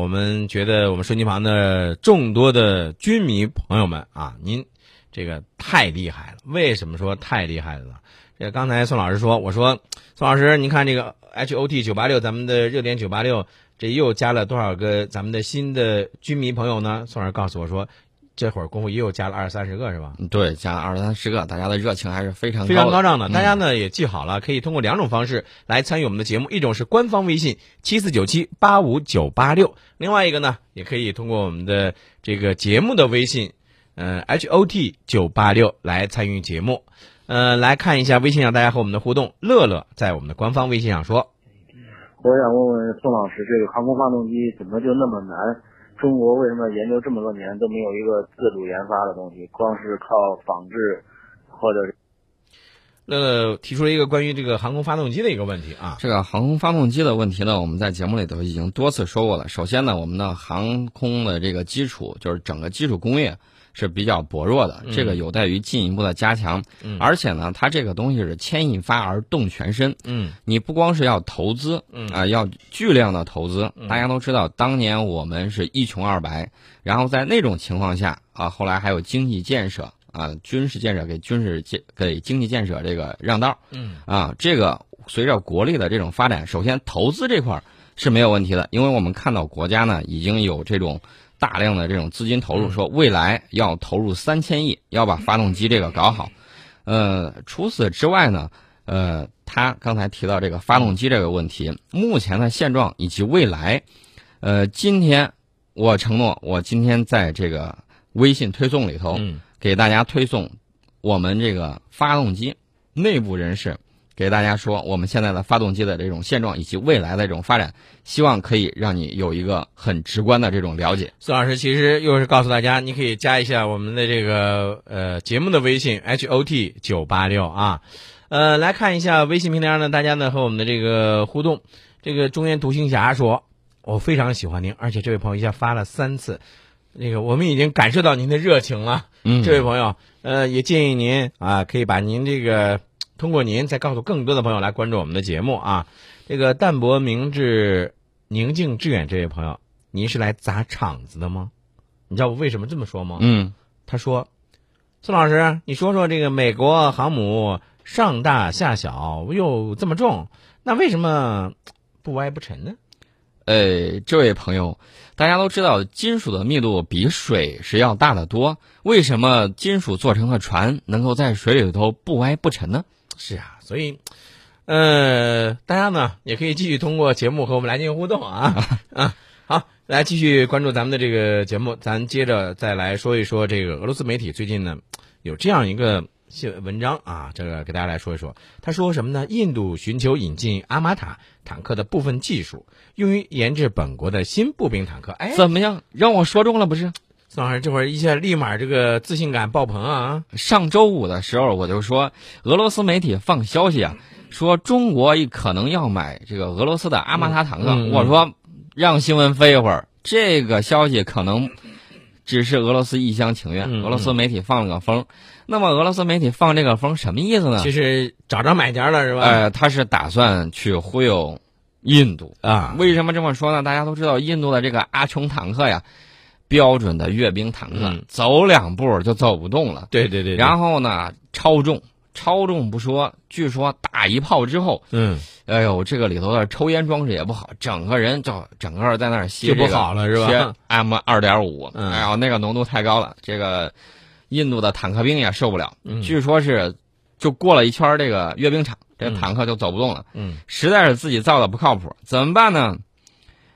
我们觉得我们收音旁的众多的军迷朋友们啊，您这个太厉害了。为什么说太厉害了？这刚才宋老师说，我说宋老师，您看这个 H O T 九八六，咱们的热点九八六，这又加了多少个咱们的新的军迷朋友呢？宋老师告诉我说，这会儿功夫又加了二三十个，是吧？对，加了二三十个，大家的热情还是非常非常高。涨的。大家呢也记好了，可以通过两种方式来参与我们的节目，一种是官方微信七四九七八五九八六，另外一个呢也可以通过我们的这个节目的微信，呃 H O T 九八六来参与节目。呃，来看一下微信上大家和我们的互动。乐乐在我们的官方微信上说，我想问问宋老师，这个航空发动机怎么就那么难？中国为什么研究这么多年都没有一个自主研发的东西，光是靠仿制或者是？乐乐提出了一个关于这个航空发动机的一个问题啊。这个航空发动机的问题呢，我们在节目里头已经多次说过了。首先呢，我们的航空的这个基础，就是整个基础工业是比较薄弱的，这个有待于进一步的加强。嗯而且呢，它这个东西是牵一发而动全身，嗯你不光是要投资，嗯啊、要巨量的投资。嗯大家都知道，当年我们是一穷二白，然后在那种情况下啊，后来还有经济建设啊，军事建设给军事建给经济建设这个让道嗯啊，这个随着国力的这种发展，首先投资这块儿是没有问题的，因为我们看到国家呢已经有这种大量的这种资金投入，嗯说未来要投入三千亿，要把发动机这个搞好。呃，除此之外呢，呃，他刚才提到这个发动机这个问题，目前的现状以及未来，呃，今天我承诺，我今天在这个微信推送里头，嗯给大家推送我们这个发动机内部人士给大家说我们现在的发动机的这种现状以及未来的这种发展，希望可以让你有一个很直观的这种了解。孙老师其实又是告诉大家，你可以加一下我们的这个呃节目的微信 H O T 九八六啊，呃，来看一下微信平台上呢，大家呢和我们的这个互动。这个中原独行侠说，我非常喜欢您，而且这位朋友一下发了三次，那个我们已经感受到您的热情了。嗯这位朋友，呃，也建议您啊，可以把您这个通过您再告诉更多的朋友来关注我们的节目啊。这个淡泊明志、宁静致远这位朋友，您是来砸场子的吗？你知道我为什么这么说吗？嗯，他说：“宋老师，你说说这个美国航母上大下小又这么重，那为什么不歪不沉呢？呃，这位朋友，大家都知道金属的密度比水是要大得多，为什么金属做成的船能够在水里头不歪不沉呢？是啊，所以，呃，大家呢也可以继续通过节目和我们来进行互动啊啊！好，来继续关注咱们的这个节目，咱接着再来说一说这个俄罗斯媒体最近呢有这样一个新闻文章啊，这个给大家来说一说。他说什么呢？印度寻求引进阿玛塔坦克的部分技术，用于研制本国的新步兵坦克。哎，怎么样？让我说中了不是？宋老师这会儿一下立马这个自信感爆棚啊！上周五的时候我就说，俄罗斯媒体放消息啊，说中国可能要买这个俄罗斯的阿玛塔坦克。嗯嗯我说让新闻飞一会儿，这个消息可能只是俄罗斯一厢情愿，俄罗斯媒体放了个风。那么俄罗斯媒体放这个风什么意思呢？其实找着买家了是吧？呃，他是打算去忽悠印度。啊，为什么这么说呢？大家都知道，印度的这个阿琼坦克呀，标准的阅兵坦克，嗯走两步就走不动了。对对对，对然后呢，超重，超重不说，据说打一炮之后，嗯哎呦，这个里头的抽烟装置也不好，整个人就整个在那儿吸就不这个好了是吧吸 M 二点五，嗯哎呦，那个浓度太高了，这个印度的坦克兵也受不了。嗯据说是就过了一圈这个阅兵场，这嗯坦克就走不动了。嗯实在是自己造的不靠谱，怎么办呢？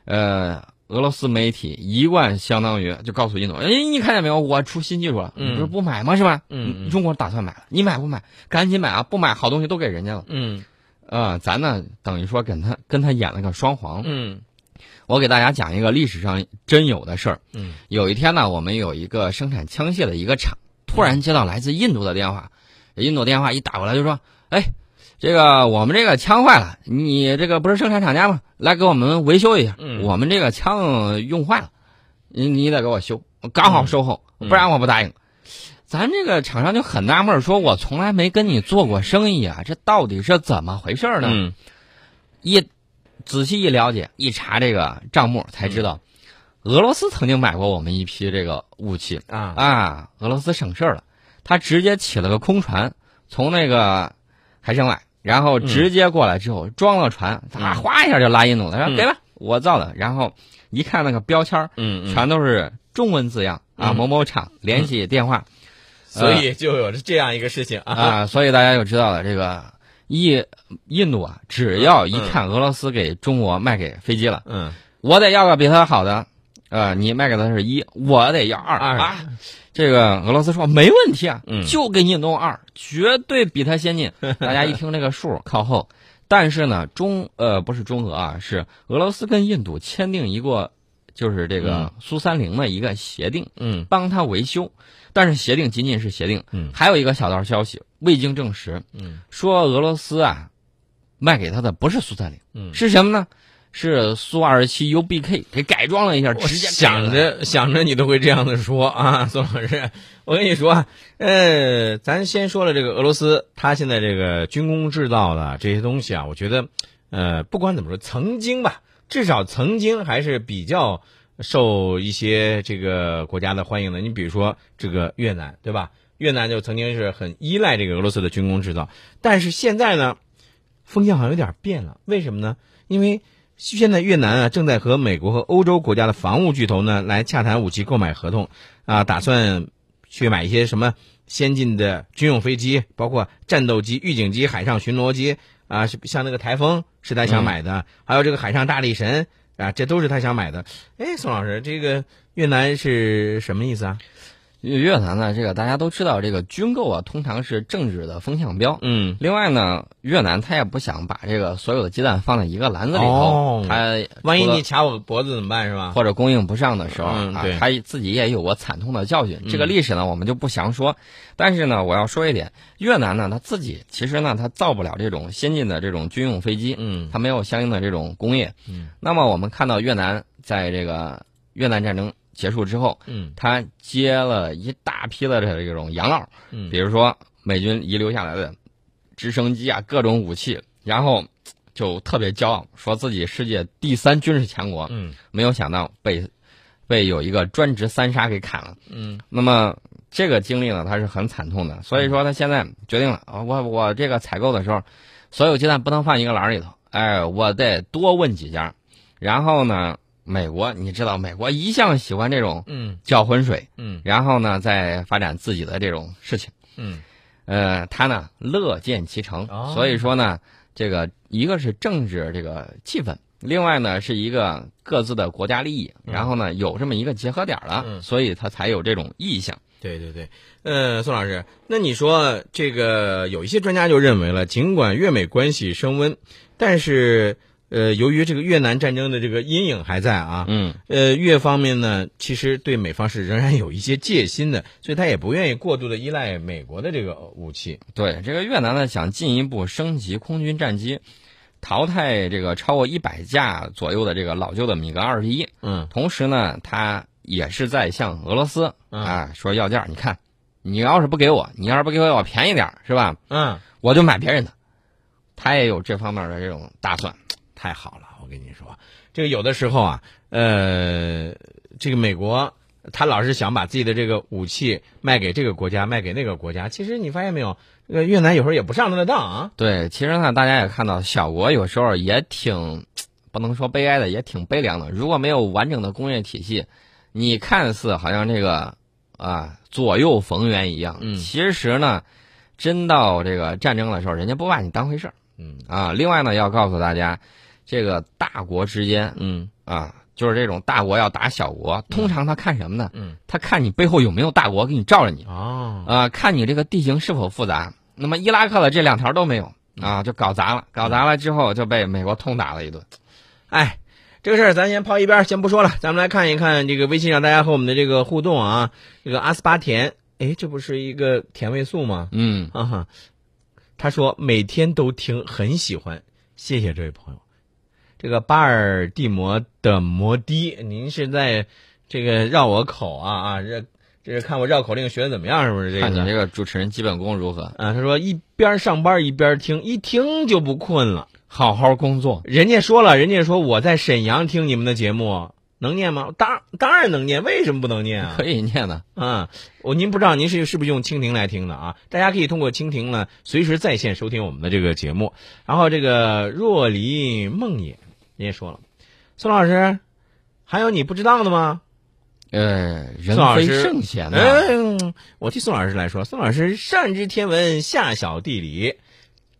呃，俄罗斯媒体一贯相当于就告诉印度，哎，你看见没有，我出新技术了，嗯你不是不买吗？是吧？嗯嗯中国打算买了，你买不买？赶紧买啊！不买好东西都给人家了。嗯呃，咱呢等于说跟他跟他演了个双簧。嗯我给大家讲一个历史上真有的事儿。嗯有一天呢，我们有一个生产枪械的一个厂，突然接到来自印度的电话，印度电话一打过来就说：“哎，这个我们这个枪坏了，你这个不是生产厂家吗？来给我们维修一下。嗯我们这个枪用坏了，你你得给我修，刚好售后，嗯不然我不答应。咱这个厂商就很纳闷，说我从来没跟你做过生意啊，这到底是怎么回事呢？嗯一仔细一了解，一查这个账目才知道，俄罗斯曾经买过我们一批这个武器啊啊，俄罗斯省事儿了，他直接起了个空船，从那个海参崴，然后直接过来之后装了船，他哗一下就拉印度了，嗯说给吧，我造的。然后一看那个标签儿，嗯嗯，全都是中文字样啊，嗯。某某厂联系电话所以就有这样一个事情啊。啊，所以大家就知道了这个印印度啊，只要一看俄罗斯给中国卖给飞机了，嗯，我得要个比他好的，呃，你卖给他是一，我得要二二啊。这个俄罗斯说没问题啊，嗯就给你弄二，绝对比他先进。大家一听这个数靠后，但是呢，中呃不是中俄啊，是俄罗斯跟印度签订一个就是这个苏三零的一个协定，嗯帮他维修。但是协定仅仅是协定，嗯还有一个小道消息未经证实，嗯说俄罗斯啊卖给他的不是苏三零，嗯，是什么呢？是苏二十七 UBK 给改装了一下，直接想着想着你都会这样的说啊，宋老师，我跟你说啊，呃，咱先说了这个俄罗斯，它现在这个军工制造的这些东西啊，我觉得，呃，不管怎么说，曾经吧，至少曾经还是比较受一些这个国家的欢迎的。你比如说这个越南，对吧？越南就曾经是很依赖这个俄罗斯的军工制造，但是现在呢，风向好像有点变了。为什么呢？因为现在越南啊正在和美国和欧洲国家的防务巨头呢来洽谈武器购买合同，啊，打算去买一些什么先进的军用飞机，包括战斗机、预警机、海上巡逻机啊，像那个台风是他想买的，还有这个海上大力神啊，这都是他想买的。哎，宋老师，这个越南是什么意思啊？越越南呢，这个大家都知道，这个军购啊，通常是政治的风向标。嗯另外呢，越南他也不想把这个所有的鸡蛋放在一个篮子里头，哦他万一你卡我脖子怎么办是吧？或者供应不上的时候、啊他自己也有过惨痛的教训。这个嗯历史呢，我们就不详说。但是呢，我要说一点，越南呢，他自己其实呢，他造不了这种先进的这种军用飞机，嗯他没有相应的这种工业。嗯那么我们看到越南在这个越南战争结束之后，嗯他接了一大批的这种洋料，嗯比如说美军遗留下来的直升机啊，各种武器，然后就特别骄傲，说自己世界第三军事强国。嗯没有想到被被有一个专职三杀给砍了。嗯那么这个经历呢，他是很惨痛的。所以说他现在决定了啊，我我这个采购的时候，所有鸡蛋不能放一个篮里头，哎，我得多问几家。然后呢，美国你知道，美国一向喜欢这种嗯。搅浑水，嗯。然后呢再发展自己的这种事情。嗯。呃，他呢乐见其成，哦。所以说呢，这个一个是政治这个气氛，另外呢是一个各自的国家利益，然后呢有这么一个结合点了，嗯。所以他才有这种意向。对对对，呃，宋老师，那你说这个有一些专家就认为了，尽管越美关系升温，但是呃，由于这个越南战争的这个阴影还在啊，嗯，呃，越方面呢，其实对美方是仍然有一些戒心的，所以他也不愿意过度的依赖美国的这个武器。对，这个越南呢想进一步升级空军战机，淘汰这个超过一百架左右的这个老旧的米格二十一，嗯同时呢，他也是在向俄罗斯嗯啊说要价，你看，你要是不给我，你要是不给我便宜点儿是吧？嗯，我就买别人的。他也有这方面的这种打算。太好了，我跟你说，这个有的时候啊，呃，这个美国他老是想把自己的这个武器卖给这个国家，卖给那个国家。其实你发现没有，这个越南有时候也不上他的当啊。对，其实呢，大家也看到，小国有时候也挺不能说悲哀的，也挺悲凉的。如果没有完整的工业体系，你看似好像这个啊左右逢源一样，嗯其实呢，真到这个战争的时候，人家不把你当回事儿嗯啊。另外呢，要告诉大家，这个大国之间嗯啊，就是这种大国要打小国，通常他看什么呢？嗯他看你背后有没有大国给你罩着你。哦啊，看你这个地形是否复杂。那么伊拉克的这两条都没有啊，就搞砸了，搞砸了之后就被美国痛打了一顿。哎，这个事儿咱先抛一边，先不说了。咱们来看一看这个微信上大家和我们的这个互动啊。这个阿斯巴甜，哎，这不是一个甜味素吗？嗯，啊哈，他说每天都听，很喜欢，谢谢这位朋友。这个巴尔的摩的摩的，您是在这个绕我口啊啊，这这是看我绕口令学的怎么样，是不是这个？看你这个主持人基本功如何？啊，他说一边上班一边听，一听就不困了。好好工作。人家说了，人家说我在沈阳听你们的节目，能念吗？当当然能念，为什么不能念啊？可以念的。啊，我您不知道您是是不是用蜻蜓来听的啊？大家可以通过蜻蜓呢，随时在线收听我们的这个节目。然后这个若离梦也，您也说了，宋老师，还有你不知道的吗？呃，人非圣贤呢。嗯，我替宋老师来说，宋老师上知天文，下晓地理，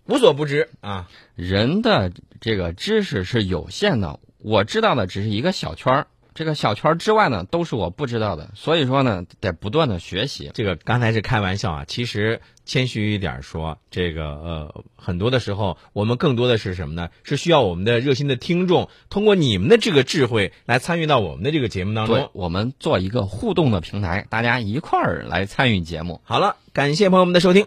无所不知啊。人的这个知识是有限的，我知道的只是一个小圈儿，这个小圈儿之外呢，都是我不知道的。所以说呢，得不断的学习。这个刚才是开玩笑啊，其实谦虚一点说，这个呃，很多的时候，我们更多的是什么呢？是需要我们的热心的听众，通过你们的这个智慧来参与到我们的这个节目当对中。，我们做一个互动的平台，大家一块儿来参与节目。好了，感谢朋友们的收听。